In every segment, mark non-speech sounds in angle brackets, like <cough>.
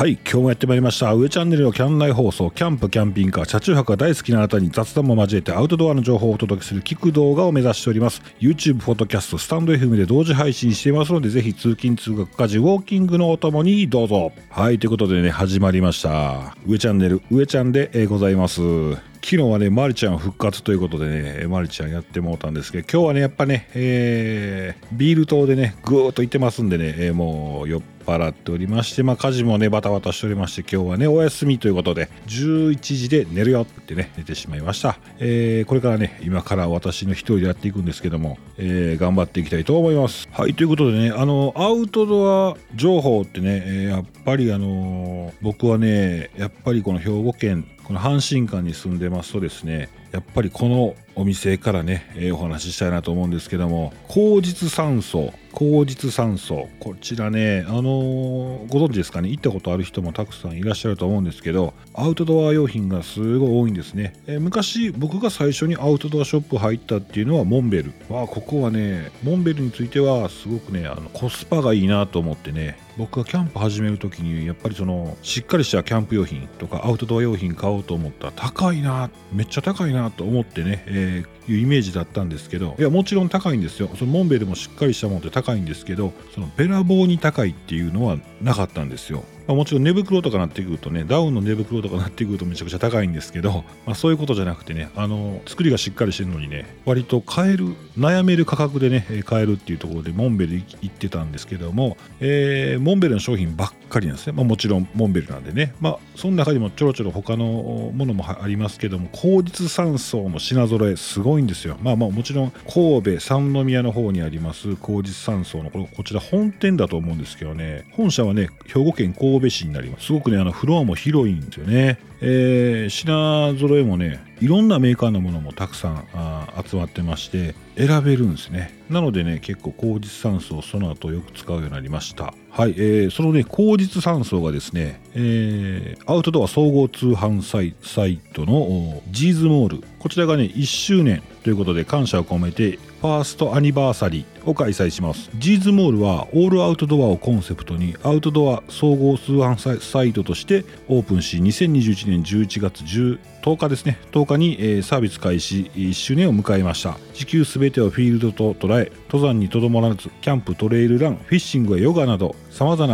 はい今日もやってまいりました。上チャンネルのキャン内放送キャンプキャンピングカー車中泊が大好きなあなたに雑談も交えてアウトドアの情報をお届けする聞く動画を目指しております。YouTube フォトキャストスタンド FM で同時配信していますのでぜひ通勤通学家事ウォーキングのお供にどうぞ。はいということでね始まりました。上チャンネル上ちゃんでございます。昨日はね、まりちゃん復活ということでね、まりちゃんやってもうたんですけど、今日はね、やっぱね、えー、ビール島でね、ぐーっと行ってますんでね、えー、もう酔っ払っておりまして、まあ家事もね、バタバタしておりまして、今日はね、お休みということで、11時で寝るよってね、寝てしまいました。えー、これからね、今から私の一人でやっていくんですけども、えー、頑張っていきたいと思います。はい、ということでね、あの、アウトドア情報ってね、えー、やっぱりあの僕はね、やっぱりこの兵庫県この阪神間に住んでますとですねやっぱりこのお店からね、えー、お話ししたいなと思うんですけども口実酸素口実酸素こちらねあのー、ご存知ですかね？行ったことある人もたくさんいらっしゃると思うんですけどアウトドア用品がすごい多いんですね、えー、昔僕が最初にアウトドアショップ入ったっていうのはモンベル。わあここはねモンベルについてはすごくねあのコスパがいいなと思ってね僕がキャンプ始める時にやっぱりそのしっかりしたキャンプ用品とかアウトドア用品買おうと思ったら高いなめっちゃ高いなと思ってね、えー、いうイメージだったんですけどいやもちろん高いんですよ。そのモンベルもしっかりしたものって高いんですけどそのべらぼうに高いっていうのはなかったんですよ。まあ、もちろん寝袋とかなってくるとねダウンの寝袋とかなってくるとめちゃくちゃ高いんですけど、<laughs> まあ、そういうことじゃなくてねあの作りがしっかりしてるのにね割と買える悩める価格でね買えるっていうところでモンベル行ってたんですけども、えー、モンベルの商品ばっかりなんですね、まあ、もちろんモンベルなんでね。まあその中にもちょろちょろ他のものもありますけども高実酸素の品揃えすごいんですよ。まあまあもちろん神戸三宮の方にあります高実酸素のこちら本店だと思うんですけどね。本社はね兵庫県神戸市になります。すごくねあのフロアも広いんですよね。えー、品揃えもねいろんなメーカーのものもたくさんあ集まってまして選べるんですね。なのでね結構高実酸素をその後よく使うようになりました。はい、えー、そのね高実酸素がですね、えー、アウトドア総合通販サイサイトのジーズモール。こちらがね1周年ということで感謝を込めてファーストアニバーサリーを開催します。ジーズモールはオールアウトドアをコンセプトにアウトドア総合通販サイトとしてオープンし2021年11月10日ですね10日に、サービス開始1周年を迎えました。地球すべてをフィールドと捉え登山にとどまらずキャンプトレイルランフィッシングやヨガなどさまざ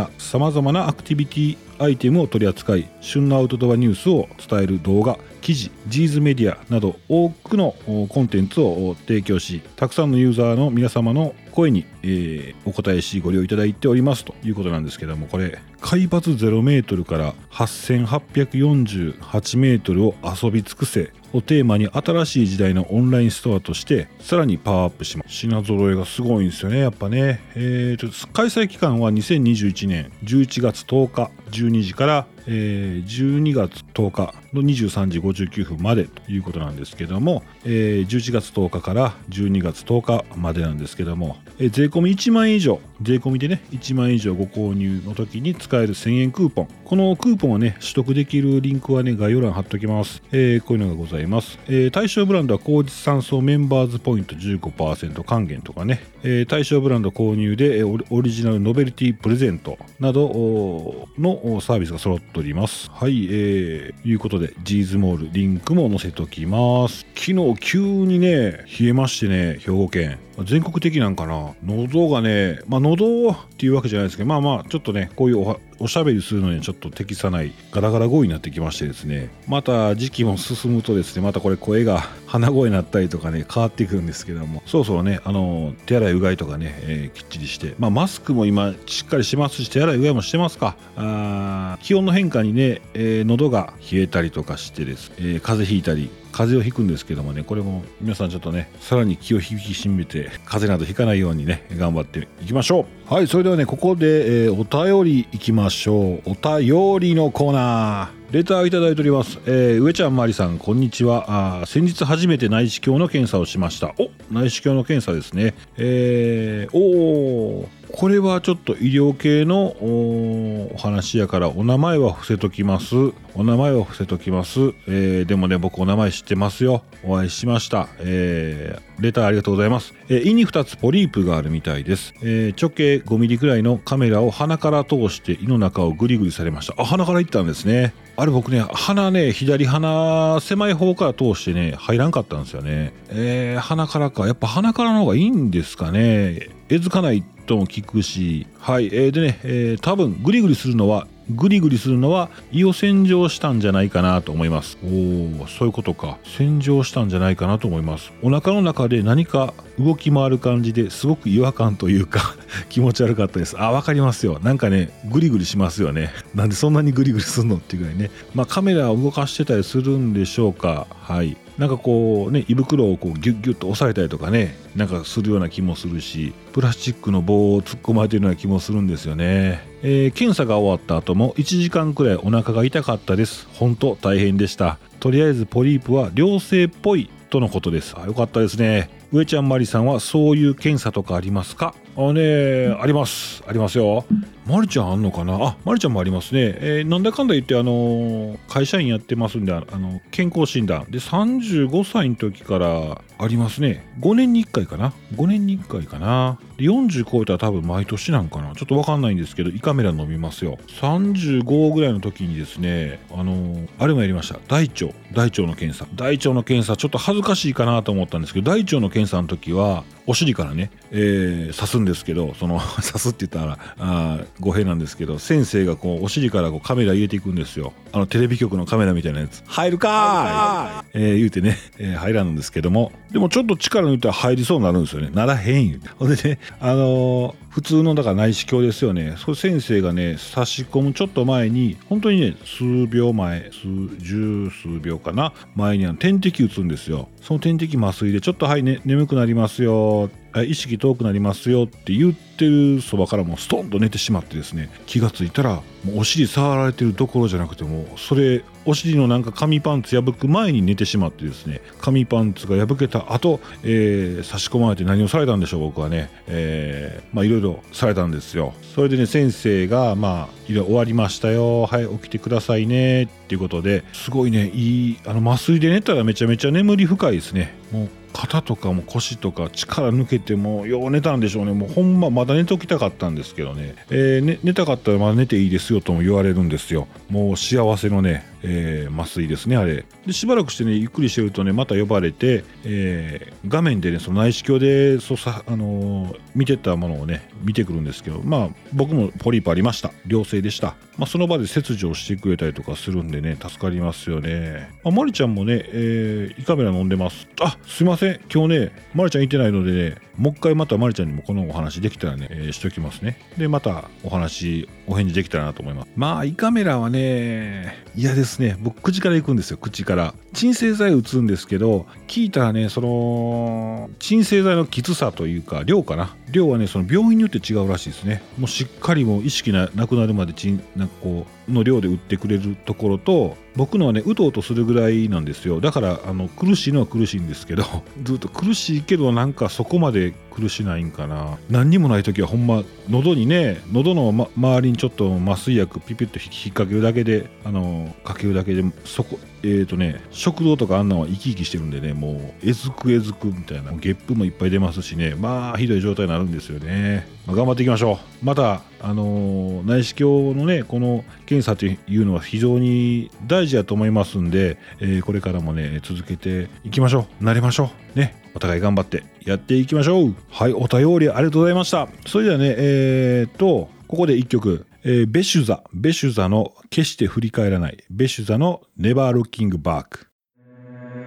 まなアクティビティアイテムを取り扱い旬のアウトドアニュースを伝える動画記事ジーズメディアなど多くのコンテンツを提供したくさんのユーザーの皆様の声に、えー、お答えしご利用いただいておりますということなんですけどもこれ海抜0メートルから8848メートルを遊び尽くせをテーマに新しい時代のオンラインストアとしてさらにパワーアップします品揃えがすごいんですよねやっぱねえー開催期間は2021年11月10日12時からえー、12月10日の23時59分までということなんですけども、えー、11月10日から12月10日までなんですけども、えー、税込み1万円以上税込みでね1万円以上ご購入の時に使える1000円クーポン。このクーポンをね取得できるリンクはね概要欄貼っておきます、えー、こういうのがございます、えー、対象ブランドは高実酸素メンバーズポイント15%還元とかね、えー、対象ブランド購入でオリジナルノベルティプレゼントなどのサービスが揃っております。はいえー、いうことでジーズモールリンクも載せておきます。昨日急にね冷えましてね兵庫県。全国的なんかな。喉がねまあ喉っていうわけじゃないですけどまあまあちょっとねこういうおしゃべりするのにちょっと適さないガラガラ声になってきましてですねまた時期も進むとですねまたこれ声が鼻声になったりとかね変わっていくんですけどもそろそろねあの手洗いうがいとかね、えー、きっちりしてまあマスクも今しっかりしますし手洗いうがいもしてますか。あ気温の変化にね、えー、喉が冷えたりとかしてです、えー、風邪ひいたり風邪をひくんですけどもねこれも皆さんちょっとねさらに気を引き締めて風邪などひかないようにね頑張っていきましょう。はいそれではねここで、えー、お便りいきましょうお便りのコーナーレターをいただいております。えー、上ちゃんまりさん、こんにちは。あ先日初めて内視鏡の検査をしました。お内視鏡の検査ですね。えー、おおこれはちょっと医療系のお話やからお名前は伏せときます。お名前は伏せときます。えー、でもね、僕お名前知ってますよ。お会いしました。えー、レターありがとうございます。えー、胃に2つポリープがあるみたいです。えー、直径5ミリくらいのカメラを鼻から通して胃の中をグリグリされました。あ鼻から行ったんですね。あれ僕ね鼻ね左鼻狭い方から通してね入らんかったんですよね。えー、鼻からか。やっぱ鼻からの方がいいんですかね。えずかないとも聞くし。はい。えー、でね、えー、多分グリグリするのはグリグリするのは胃を洗浄したんじゃないかなと思います。おおそういうことか。洗浄したんじゃないかなと思います。お腹の中で何か動き回る感じですごく違和感というか。<laughs> 気持ち悪かったです。あわかりますよ。なんかねグリグリしますよね。<laughs> なんでそんなにグリグリすんの？っていうぐらいね。まあカメラを動かしてたりするんでしょうか。はい。なんかこうね胃袋をこうギュッギュッと押さえたりとかねなんかするような気もするしプラスチックの棒を突っ込まれてるような気もするんですよね、えー、検査が終わった後も1時間くらいお腹が痛かったです。本当大変でした。とりあえずポリープは良性っぽいとのことです。あよかったですね。上ちゃんまりさんはそういう検査とかありますか？あねあります。ありますよ。まりちゃんあんのかな？あまりちゃんもありますね、えー、なんだかんだ言ってあのー、会社員やってますんであの健康診断。で35歳の時からありますね。5年に1回かな？5年に1回かな？で40超えたら多分毎年なんかな？ちょっと分かんないんですけど胃カメラ飲みますよ。35ぐらいの時にですねあのー、あれもやりました。大腸。大腸の検査。大腸の検査。ちょっと恥ずかしいかなと思ったんですけど大腸の検査の時はお尻からね、えー、刺すんですけどその <laughs> 刺すって言ったらあ語弊なんですけど先生がこうお尻からこうカメラ入れていくんですよ。あのテレビ局のカメラみたいなやつ。入るかーい、えー、言うてね、えー、入らんんですけども。でもちょっと力抜いたら入りそうになるんですよね。ならへん言うて。ほんでねあのー普通のだから内視鏡ですよね。そ先生がね差し込むちょっと前に本当にね数秒前数十数秒かな。前には点滴打つんですよ。その点滴麻酔でちょっとはい、ね、眠くなりますよ。意識遠くなりますよって言ってるそばからもストンと寝てしまってですね気がついたらもうお尻触られてるどころじゃなくてもそれお尻のなんか紙パンツ破く前に寝てしまってですね紙パンツが破けた後、えー、差し込まれて何をされたんでしょう僕はね、えー、まあいろいろされたんですよ。それでね先生がまあいろいろ終わりましたよ。はい起きてくださいね。っていうことですごいねいいあの麻酔で寝たらめちゃめちゃ眠り深いですね。もう肩とかも腰とか力抜けてもよう寝たんでしょうね。もうほんままだ寝ておきたかったんですけどね、えー、ね寝たかったらまだ寝ていいですよとも言われるんですよ。もう幸せのね、えー、麻酔ですねあれでしばらくしてねゆっくりしてるとねまた呼ばれて、えー、画面でねその内視鏡でそさ、あのー、見てたものをね見てくるんですけどまあ僕もポリープありました良性でしたまあ、その場で切除をしてくれたりとかするんでね、助かりますよね。あ、まりちゃんもね、えー、胃カメラ飲んでます。あ、すいません。今日ね、まりちゃんいてないのでね、もう一回またまりちゃんにもこのお話できたらね、えー、しときますね。で、またお話、お返事できたらなと思います。まあ、胃カメラはね、嫌ですね。僕、口から行くんですよ、口から。鎮静剤打つんですけど、聞いたらね、その、鎮静剤のきつさというか、量かな。量はね、その病院によって違うらしいですね。もうしっかりもう意識なくなるまでちん、なんかこう、の量で打ってくれるところと、僕のはねうとうとするぐらいなんですよだからあの苦しいのは苦しいんですけど <laughs> ずっと苦しいけどなんかそこまで苦しないんかな何にもない時はほんま喉にね喉の、ま、周りにちょっと麻酔薬ピピッと引っ掛けるだけであのかけるだけでそこえっ、ー、とね食道とかあんなんは生き生きしてるんでねもうえずくえずくみたいなゲップもいっぱい出ますしねまあひどい状態になるんですよね、まあ、頑張っていきましょう。またあの内視鏡のねこの検査というのは非常に大事やと思いますんで、えー、これからもね続けていきましょう。慣れましょう。ね。お互い頑張ってやっていきましょう。はいお便りありがとうございました。それではねえー、っとここで1曲。えー、ベシュザ、ベシュザの決して振り返らない、ベシュザの Never Looking Back。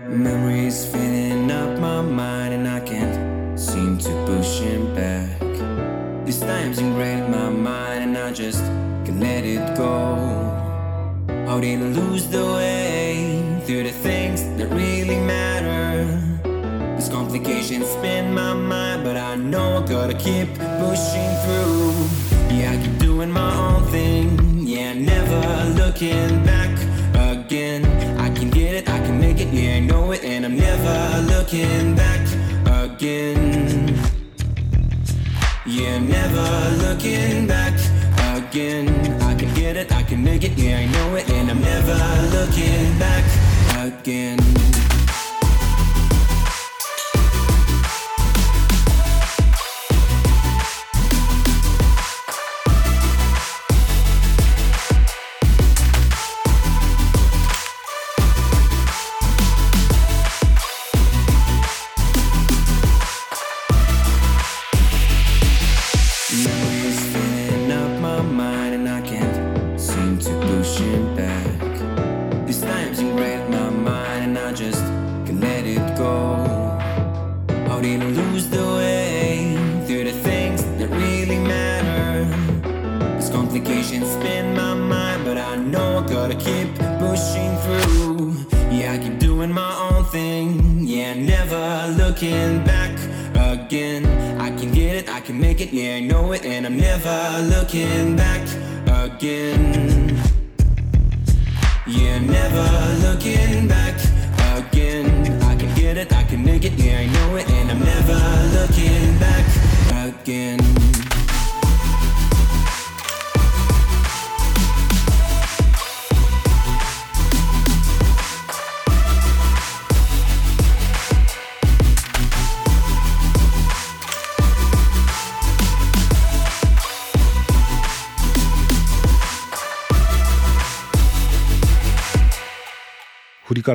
Memories filling up my mind and I can't seem to push him back. These times ingrained my mind and I just can let it go. How did I lose the way through the things that really matter? These complications spin my mind, but I know I gotta keep pushing through. Yeah, I keep doing my own thing. Yeah, never looking back again. I can get it, I can make it, yeah, I know it, and I'm never looking back again. Yeah, never looking back again. I can get it, I can make it, yeah, I know it, and I'm never looking back again.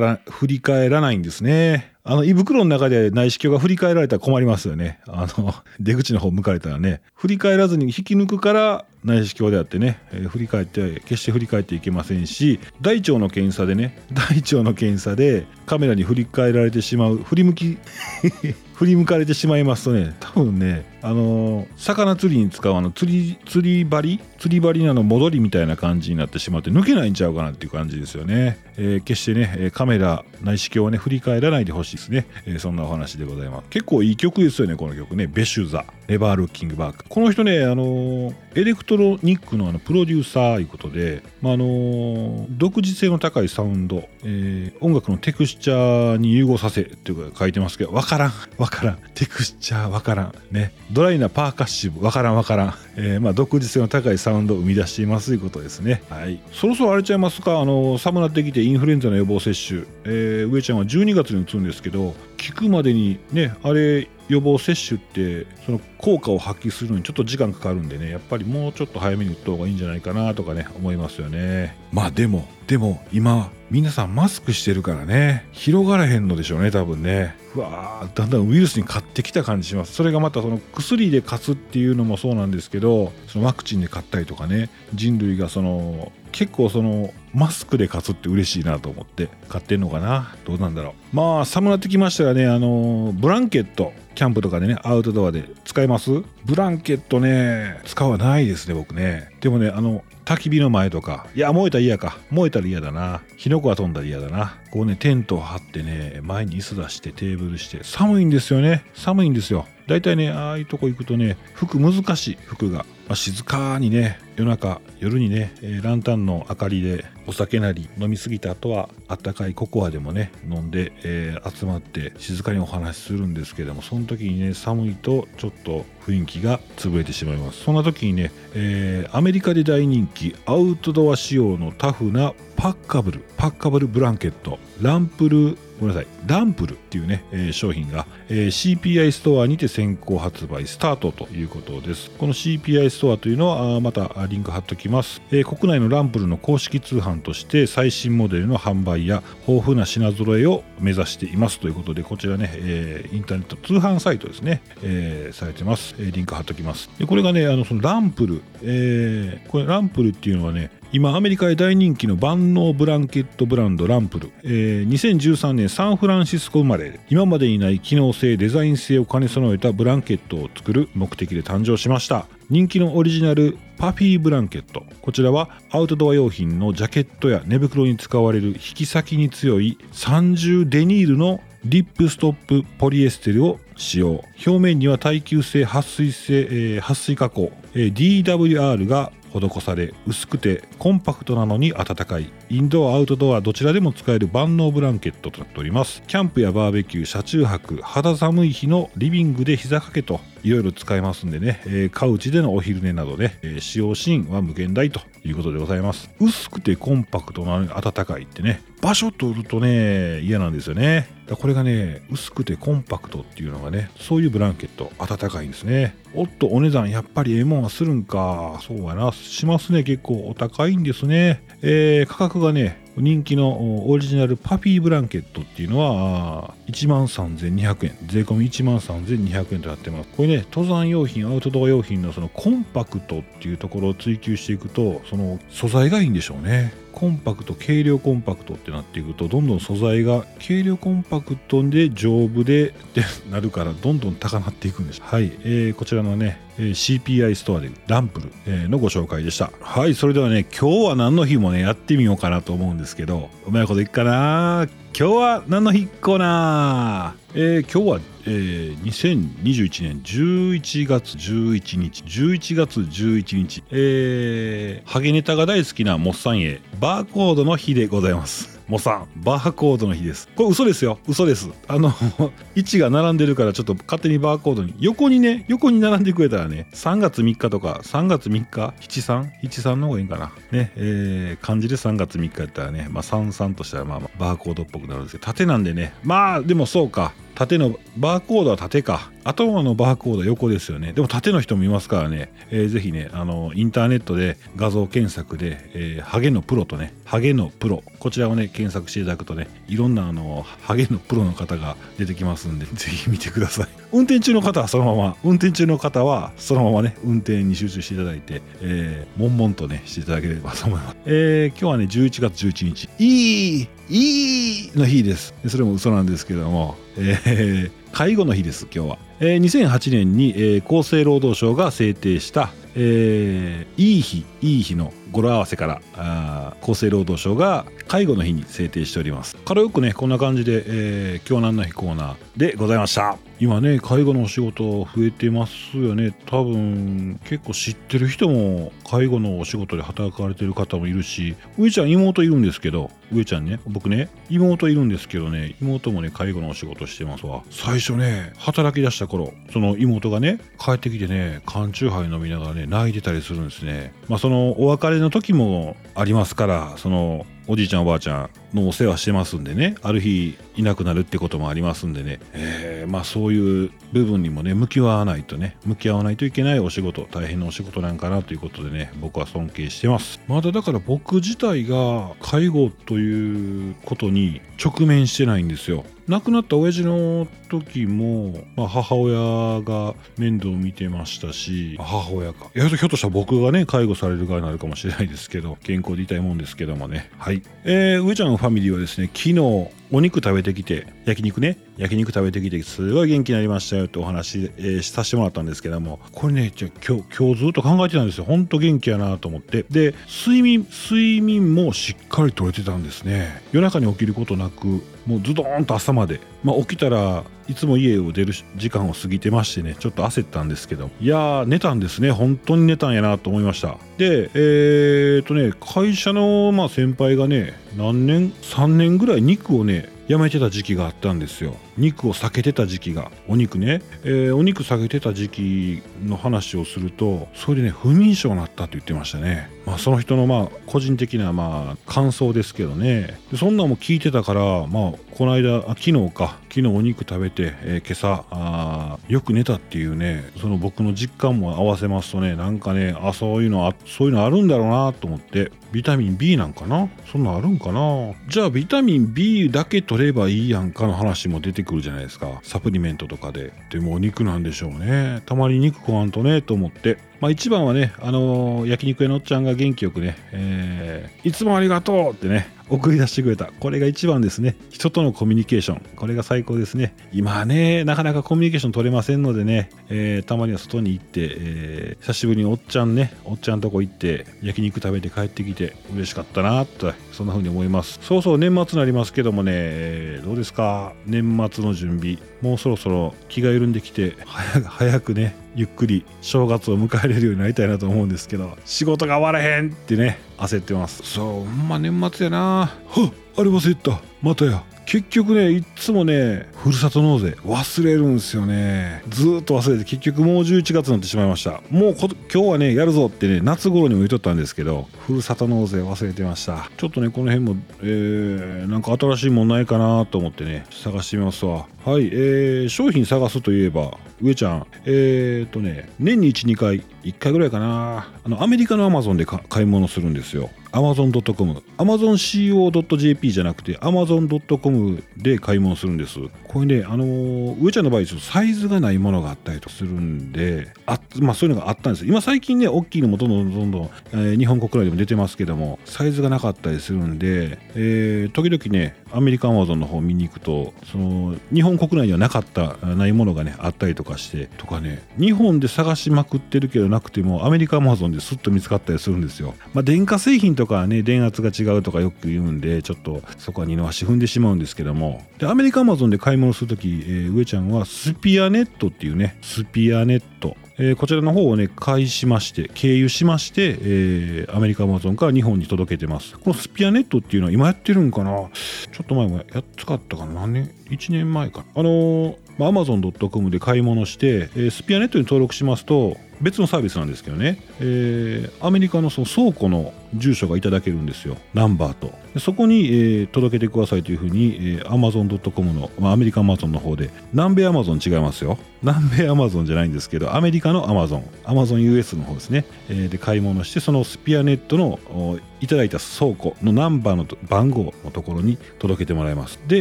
から振り返らないんですね。あの、胃袋の中で内視鏡が振り返られたら困りますよね。あの、出口の方向かれたらね。振り返らずに引き抜くから内視鏡であってね、えー振り返って、決して振り返っていけませんし、大腸の検査でね、<laughs> 大腸の検査でカメラに振り返られてしまう、振り向き、<laughs> 振り向かれてしまいますとね、多分ね、あのー魚釣りに使うあの釣り、釣り針釣り針のあの戻りみたいな感じになってしまって抜けないんちゃうかなっていう感じですよね。えー決してね、カメラ、内視鏡をね、振り返らないでほしいですね。えーそんなお話でございます。結構いい曲ですよね、この曲ね。ベシュザ、ネバールッキングバック。この人ね、あのーエレクトロニックのあのプロデューサーいうことで、まああの独自性の高いサウンド、えー音楽のテクスチャーに融合させっていうか書いてますけど、わからん、わからん。テクスチャーわからん。ね。ドライなパーカッシブ、わからんわからん。えーまあ独自性の高いサウンドを生み出していますということですね。はい。そろそろあれちゃいますか、あのー寒なってきてインフルエンザの予防接種、えー上ちゃんは12月に打つんですけど、効くまでにね、あれ、予防接種ってその効果を発揮するのにちょっと時間かかるんでねやっぱりもうちょっと早めに打った方がいいんじゃないかなとかね思いますよね。まあでもでも今皆さんマスクしてるからね広がらへんのでしょうね多分ね。うわーだんだんウイルスに勝ってきた感じします。それがまたその薬で勝つっていうのもそうなんですけどそのワクチンで勝ったりとかね人類がその結構そのマスクで勝つって嬉しいなと思って買ってんのかな？どうなんだろう。まあ寒なってきましたらね。あのブランケットキャンプとかでねアウトドアで使います？ブランケットね使わないですね僕ね。でもねあの焚き火の前とか。いや燃えたら嫌か。燃えたら嫌だな。火の粉が飛んだら嫌だな。こうねテントを張ってね前に椅子出してテーブルして。寒いんですよね。寒いんですよ。大体ねああいうとこ行くとね服難しい服が、まあ、静かにね夜中夜にね、えーランタンの明かりでお酒なり飲み過ぎた後はあったかいココアでもね飲んで、えー集まって静かにお話しするんですけどもその時にね寒いとちょっと雰囲気が潰れてしまいます。そんな時にね、えーアメリカで大人気アウトドア仕様のタフなパッカブルパッカブルブランケットランプルごめんなさい。ランプルっていうね、えー商品が、えー CPI ストアにて先行発売スタートということです。この CPI ストアというのはあまたリンク貼っときます、えー国内のランプルの公式通販として最新モデルの販売や豊富な品揃えを目指しています。ということでこちらね、えインターネット通販サイトですね、えーされてます、えリンク貼っときます。でこれがねあのそのランプル、えこれランプルっていうのはね今アメリカで大人気の万能ブランケットブランドランプル、えー2013年サンフランシスコ生まれ。今までにない機能性デザイン性を兼ね備えたブランケットを作る目的で誕生しました。人気のオリジナルパフィーブランケット。こちらはアウトドア用品のジャケットや寝袋に使われる引き裂きに強い30デニールのリップストップポリエステルを使用。表面には耐久性撥水性、えー撥水加工、えー DWR が施され薄くてコンパクトなのに暖かい。インドアアウトドアどちらでも使える万能ブランケットとなっております。キャンプやバーベキュー車中泊肌寒い日のリビングで膝掛けと。いろいろ使えますんでね、えーカウチでのお昼寝などで、えー使用シーンは無限大ということでございます。薄くてコンパクトなのに暖かいってね。場所取るとね嫌なんですよね。これがね薄くてコンパクトっていうのがねそういうブランケット暖かいんですね。おっとお値段やっぱりええもんはするんか。そうやな。しますね。結構お高いんですね。えー価格がね人気のオリジナルパフィーブランケットっていうのは1万3200円。税込み1万3200円となってます。これね登山用品アウトドア用品のそのコンパクトっていうところを追求していくとその素材がいいんでしょうね。コンパクト軽量コンパクトってなっていくとどんどん素材が軽量コンパクトで丈夫でってなるからどんどん高まっていくんです。はい、えーこちらのね CPI ストアでランプル、のご紹介でした。はい。それではね今日は何の日もねやってみようかなと思うんですけどうまいこといくかな今日は何の日コーナー、えー今日は、えー2021年11月11日。11月11日。えーハゲネタが大好きなモッサンへバーコードの日でございます。モさんバーコードの日です。これ嘘ですよ。嘘です。あの <laughs> 位置が並んでるからちょっと勝手にバーコードに。横にね横に並んでくれたらね3月3日とか3月3日？7373の方がいいんかな。ねえー漢字で3月3日やったらねまあ33としたらまあバーコードっぽくなるんですけど縦なんでね。まあでもそうか。縦のバーコードは縦か。頭のバーコードは横ですよね。でも縦の人もいますからね、えーぜひねあのインターネットで画像検索で、えーハゲのプロとねハゲのプロ。こちらをね検索していただくとねいろんなあのハゲのプロの方が出てきますんでぜひ見てください。運転中の方はそのまま運転中の方はそのままね運転に集中していただいて、えー、悶々とねしていただければと思います、えー今日はね11月11日。いいいいの日です。それも嘘なんですけども、えー介護の日です今日は、えー2008年に、えー厚生労働省が制定した、えーいい日いい日の語呂合わせからあ厚生労働省が介護の日に制定しております。からよくねこんな感じで、えー今日何の日コーナーでございました。今ね介護のお仕事増えてますよね。多分結構知ってる人も介護のお仕事で働かれてる方もいるし上ちゃん妹いるんですけど上ちゃんね僕ね妹いるんですけどね妹もね介護のお仕事してますわ。最初ね働き出した頃その妹がね帰ってきてね缶チューハイ飲みながらね泣いてたりするんですね。まあそのお別れの時もありますからそのおじいちゃんおばあちゃんのお世話してますんでね。ある日いなくなるってこともありますんでね、えーまあそういう部分にもね向き合わないとね向き合わないといけないお仕事大変なお仕事なんかなということでね僕は尊敬してます。まだだから僕自体が介護ということに直面してないんですよ。亡くなった親父の時も、まあ、母親が面倒を見てましたし母親か。いやひょっとしたら僕がね介護される側になるかもしれないですけど健康でいたいもんですけどもね。はい。えー、上ちゃんのファミリーはですね昨日お肉食べてきて焼肉ね。焼肉食べてきてすごい元気になりましたよってお話、えーさせてもらったんですけども。これね今日今日ずっと考えてたんですよ。ほんと元気やなと思って。で睡眠睡眠もしっかりとれてたんですね。夜中に起きることなくもうズドーンと朝まで、まあ、起きたらいつも家を出る時間を過ぎてましてねちょっと焦ったんですけど。いやー寝たんですね。本当に寝たんやなと思いました。でえー、とね会社の、まあ、先輩がね何年3年ぐらい肉をねやめてた時期があったんですよ。肉を避けてた時期がお肉ね、えーお肉避けてた時期の話をするとそれでね不眠症になったって言ってましたね。まあその人のまあ個人的なまあ感想ですけどね。そんなんも聞いてたからまあこの間あ昨日か。昨日お肉食べて、えー今朝あよく寝たっていうねその僕の実感も合わせますとねなんかねあそういうのあそういうのあるんだろうなと思ってビタミン B なんかな？そんなんあるんかな？じゃあビタミン B だけ取ればいいやんかの話も出てくるじゃないですか。サプリメントとかで。でもお肉なんでしょうね。たまに肉食わんとねと思って。まあ一番はねあのー焼肉屋のおっちゃんが元気よくね、えーいつもありがとうってね送り出してくれた。これが一番ですね。人とのコミュニケーション。これが最高ですね。今はねなかなかコミュニケーション取れませんのでね、えーたまには外に行って、えー久しぶりにおっちゃんねおっちゃんとこ行って焼肉食べて帰ってきて嬉しかったなとそんな風に思います。そうそう年末になりますけどもね、どうですか？年末の準備。もうそろそろ気が緩んできて早く早くねゆっくり正月を迎えれるようになりたいなと思うんですけど仕事が終わらへんってね焦ってます。そうほんま年末やな。はっあれ忘れてた。またや。結局ねいっつもねふるさと納税忘れるんですよね。ずーっと忘れて結局もう11月になってしまいました。もうこ今日はねやるぞってね夏頃にも言っとったんですけどふるさと納税忘れてました。ちょっとねこの辺も、えー、なんか新しいもんないかなと思ってね探してみますわ。はい、えー、商品探すといえば上ちゃん。えー、とね年に12回1回ぐらいかな。あのアメリカのアマゾンで買い物するんですよ。Amazon.com AmazonCO.jp じゃなくて Amazon.com で買い物するんです。これねあのー上ちゃんの場合ちょっとサイズがないものがあったりとするんであまあそういうのがあったんです。今最近ね大きいのもどんどんどんどん、えー日本国内でもに出てますけどもサイズがなかったりするんで、えー、時々ねアメリカンアマゾンの方見に行くとその日本国内にはなかったないものがねあったりとかしてとかね日本で探しまくってるけどなくてもアメリカアマゾンですっと見つかったりするんですよ、まあ、電化製品とかはね電圧が違うとかよく言うんでちょっとそこは二の足踏んでしまうんですけども。でアメリカアマゾンで買い物するとき、えー、上ちゃんはスピアネットっていうねスピアネット。えー、こちらの方をね、介しまして、経由しまして、えー、アメリカアマゾンから日本に届けてます。このスピアネットっていうのは今やってるんかな？ちょっと前もやっつかったかな何年 ?1 年前かな。あのー、まあ、Amazon.com で買い物して、えー、スピアネットに登録しますと、別のサービスなんですけどね、えー、アメリカのその倉庫の住所がいただけるんですよ。ナンバーと。そこに、えー、届けてくださいというふうに、えー、Amazon.com の、まあ、アメリカ Amazon の方で南米 Amazon 違いますよ。南米 Amazon じゃないんですけどアメリカの Amazon AmazonUS の方ですね、えー、で買い物してそのスピアネットのいただいた倉庫のナンバーの番号のところに届けてもらいます。で、え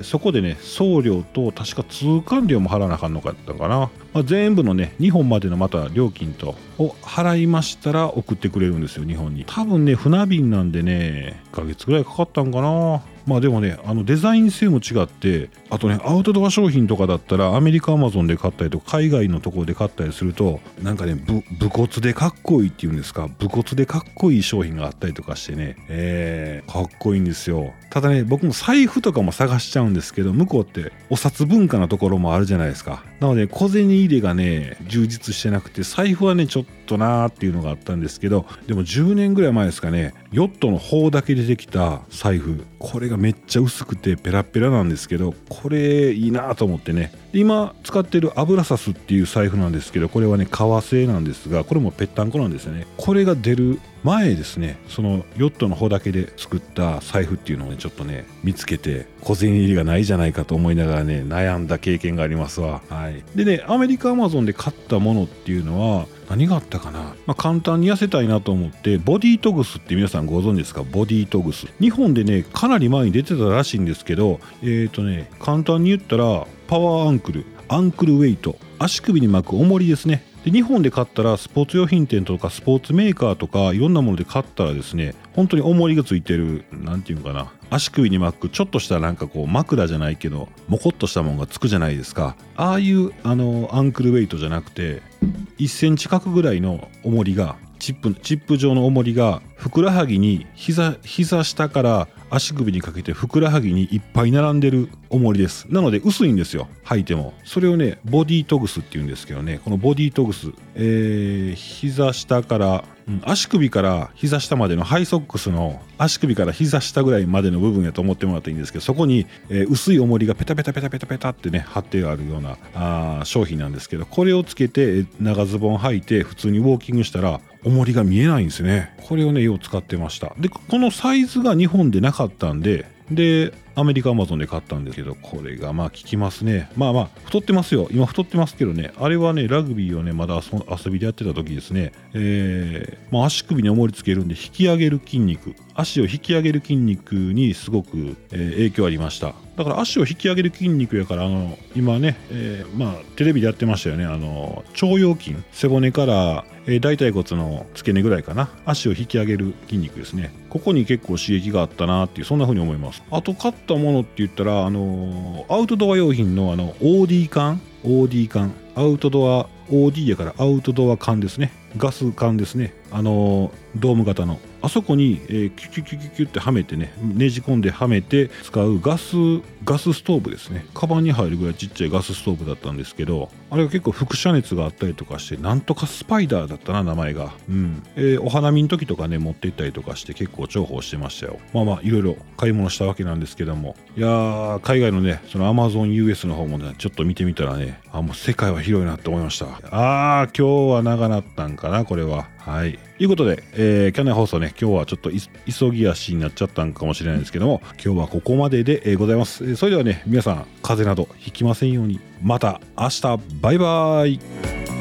ー、そこでね送料と確か通関料も払わなあかんのかったかな、まあ、全部のね2本までのまた料金とを払いましたら送ってくれるんですよ日本に。多分ね船便なんでね1ヶ月ぐらいかかったんかな。まあでもねあのデザイン性も違ってあとねアウトドア商品とかだったらアメリカアマゾンで買ったりとか海外のところで買ったりするとなんかね武骨でかっこいいっていうんですか？武骨でかっこいい商品があったりとかしてね。えー、かっこいいんですよ。ただね僕も財布とかも探しちゃうんですけど向こうってお札文化のところもあるじゃないですか。なので小銭入れがね充実してなくて財布はねちょっとなーっていうのがあったんですけどでも10年ぐらい前ですかねヨットの方だけでできた財布。これがめっちゃ薄くてペラペラなんですけどこれいいなと思ってね。今使ってる油サスっていう財布なんですけどこれはね革製なんですがこれもぺったんこなんですよね。これが出る前ですねそのヨットの方だけで作った財布っていうのをねちょっとね見つけて小銭入りがないじゃないかと思いながらね悩んだ経験がありますわ。はい。でねアメリカアマゾンで買ったものっていうのは何があったかな、まあ、簡単に痩せたいなと思ってボディトグスって皆さんご存知ですか？ボディトグス。日本でねかなり前に出てたらしいんですけどえっ、ー、とね簡単に言ったらパワーアンクル。アンクルウェイト。足首に巻く重りですね。で日本で買ったらスポーツ用品店とかスポーツメーカーとかいろんなもので買ったらですね本当に重りがついてる何て言うのかな足首に巻くちょっとしたなんかこう枕じゃないけどモコっとしたものがつくじゃないですか。ああいうあのアンクルウェイトじゃなくて1センチ角ぐらいの重りがチップチップ状の重りがふくらはぎに膝膝下から足首にかけてふくらはぎにいっぱい並んでる重りです。なので薄いんですよ履いても。それをねボディトグスっていうんですけどね。このボディトグス。えー、膝下から、足首から膝下までのハイソックスの足首から膝下ぐらいまでの部分やと思ってもらったらいいんですけどそこに、えー、薄い重りがペタペタペタペタペタってね貼ってあるようなあ商品なんですけどこれをつけて長ズボン履いて普通にウォーキングしたら重りが見えないんですね。これをねよう使ってました。でこのサイズが日本でなかったんででアメリカアマゾンで買ったんですけどこれがまあ効きますね。まあまあ太ってますよ。今太ってますけどね。あれはねラグビーをねまだ遊びでやってた時ですね。えー、まあ、足首に重りつけるんで引き上げる筋肉。足を引き上げる筋肉にすごく、えー、影響ありました。だから足を引き上げる筋肉やからあの今ね、えー、まあテレビでやってましたよね。あの腸腰筋背骨から、えー、大腿骨の付け根ぐらいかな。足を引き上げる筋肉ですね。ここに結構刺激があったなっていうそんな風に思います。あと買ったものって言ったらあのアウトドア用品のあの OD 缶。OD 缶。アウトドア OD やからアウトドア缶ですね。ガス缶ですね。あのドーム型の。あそこに、えー、キュキュキュキュキュってはめてねねじ込んではめて使うガスガスストーブですね。カバンに入るぐらいちっちゃいガスストーブだったんですけどあれが結構輻射熱があったりとかしてなんとかスパイダーだったな名前が。うん、えー、お花見の時とかね持って行ったりとかして結構重宝してましたよ。まあまあいろいろ買い物したわけなんですけども。いやー海外のねその AmazonUS の方もねちょっと見てみたらねあもう世界は広いなって思いました。あー今日は長なったんかなこれは。はい。ということで、えー、去年放送ね、今日はちょっと急ぎ足になっちゃったんかもしれないですけども、今日はここまでで、ございます。それではね、皆さん、風邪などひきませんように、また明日、バイバーイ。